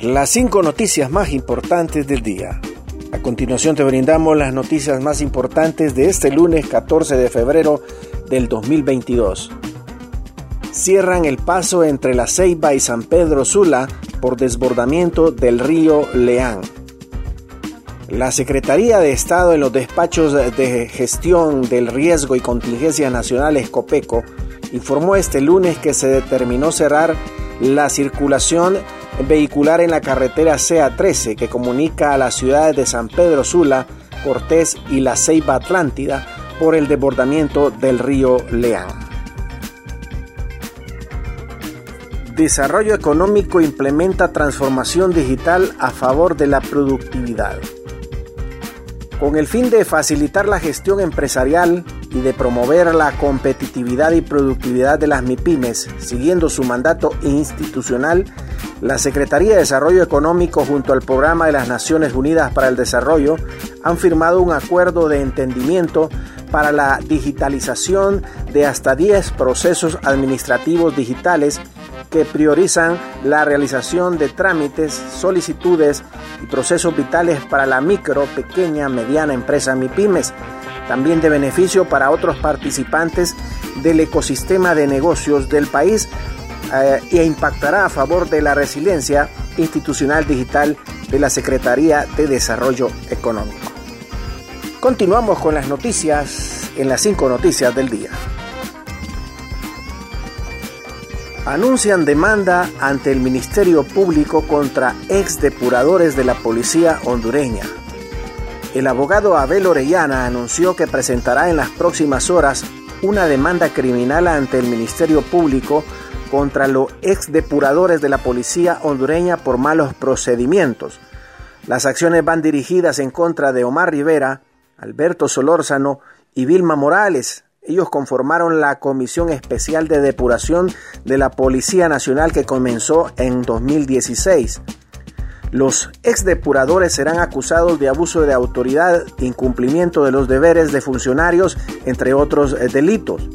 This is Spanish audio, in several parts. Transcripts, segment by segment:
las cinco noticias más importantes del día. A continuación te brindamos las noticias más importantes de este lunes 14 de febrero del 2022. Cierran el paso entre La Ceiba y San Pedro Sula por desbordamiento del río Leán. La Secretaría de Estado en los despachos de gestión del riesgo y contingencias nacionales COPECO informó este lunes que se determinó cerrar la circulación vehicular en la carretera CA13 que comunica a las ciudades de San Pedro Sula, Cortés y La Ceiba Atlántida por el desbordamiento del río Leán. Desarrollo económico implementa transformación digital a favor de la productividad. Con el fin de facilitar la gestión empresarial y de promover la competitividad y productividad de las MIPIMES, siguiendo su mandato institucional, la Secretaría de Desarrollo Económico junto al Programa de las Naciones Unidas para el Desarrollo han firmado un acuerdo de entendimiento para la digitalización de hasta 10 procesos administrativos digitales que priorizan la realización de trámites, solicitudes y procesos vitales para la micro, pequeña, mediana empresa MIPIMES, también de beneficio para otros participantes del ecosistema de negocios del país eh, e impactará a favor de la resiliencia institucional digital de la Secretaría de Desarrollo Económico. Continuamos con las noticias en las cinco noticias del día. Anuncian demanda ante el Ministerio Público contra ex depuradores de la policía hondureña. El abogado Abel Orellana anunció que presentará en las próximas horas una demanda criminal ante el Ministerio Público contra los ex depuradores de la policía hondureña por malos procedimientos. Las acciones van dirigidas en contra de Omar Rivera, Alberto Solórzano y Vilma Morales. Ellos conformaron la Comisión Especial de Depuración de la Policía Nacional que comenzó en 2016. Los ex depuradores serán acusados de abuso de autoridad, incumplimiento de los deberes de funcionarios, entre otros eh, delitos.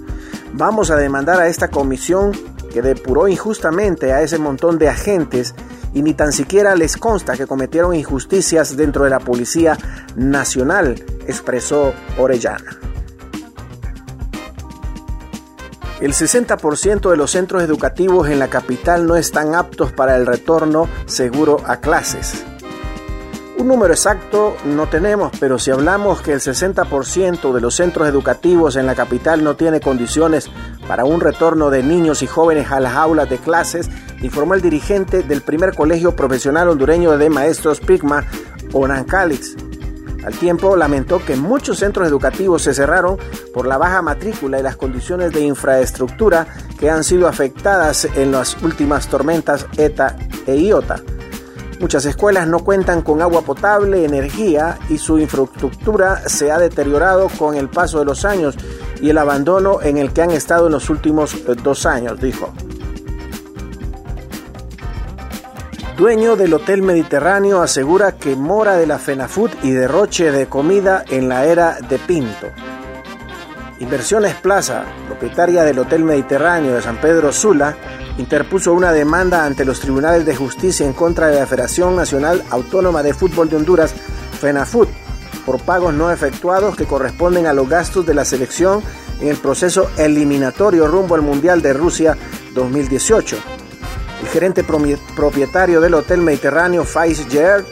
Vamos a demandar a esta comisión que depuró injustamente a ese montón de agentes y ni tan siquiera les consta que cometieron injusticias dentro de la Policía Nacional, expresó Orellana. El 60% de los centros educativos en la capital no están aptos para el retorno seguro a clases. Un número exacto no tenemos, pero si hablamos que el 60% de los centros educativos en la capital no tiene condiciones para un retorno de niños y jóvenes a las aulas de clases, informó el dirigente del primer colegio profesional hondureño de maestros Pigma, Onan Calix. Al tiempo lamentó que muchos centros educativos se cerraron por la baja matrícula y las condiciones de infraestructura que han sido afectadas en las últimas tormentas ETA e IOTA. Muchas escuelas no cuentan con agua potable, energía y su infraestructura se ha deteriorado con el paso de los años y el abandono en el que han estado en los últimos eh, dos años, dijo. Dueño del Hotel Mediterráneo asegura que mora de la FENAFUT y derroche de comida en la era de Pinto. Inversiones Plaza, propietaria del Hotel Mediterráneo de San Pedro Sula, interpuso una demanda ante los tribunales de justicia en contra de la Federación Nacional Autónoma de Fútbol de Honduras, FENAFUT, por pagos no efectuados que corresponden a los gastos de la selección en el proceso eliminatorio rumbo al Mundial de Rusia 2018. El gerente propietario del Hotel Mediterráneo, Faiz Gerard,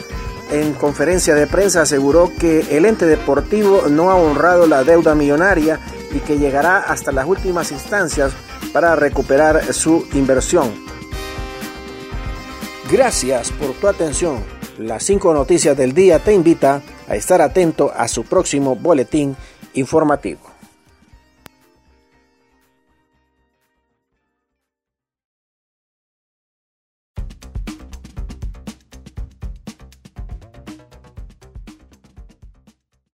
en conferencia de prensa aseguró que el ente deportivo no ha honrado la deuda millonaria y que llegará hasta las últimas instancias para recuperar su inversión. Gracias por tu atención. Las cinco noticias del día te invita a estar atento a su próximo boletín informativo.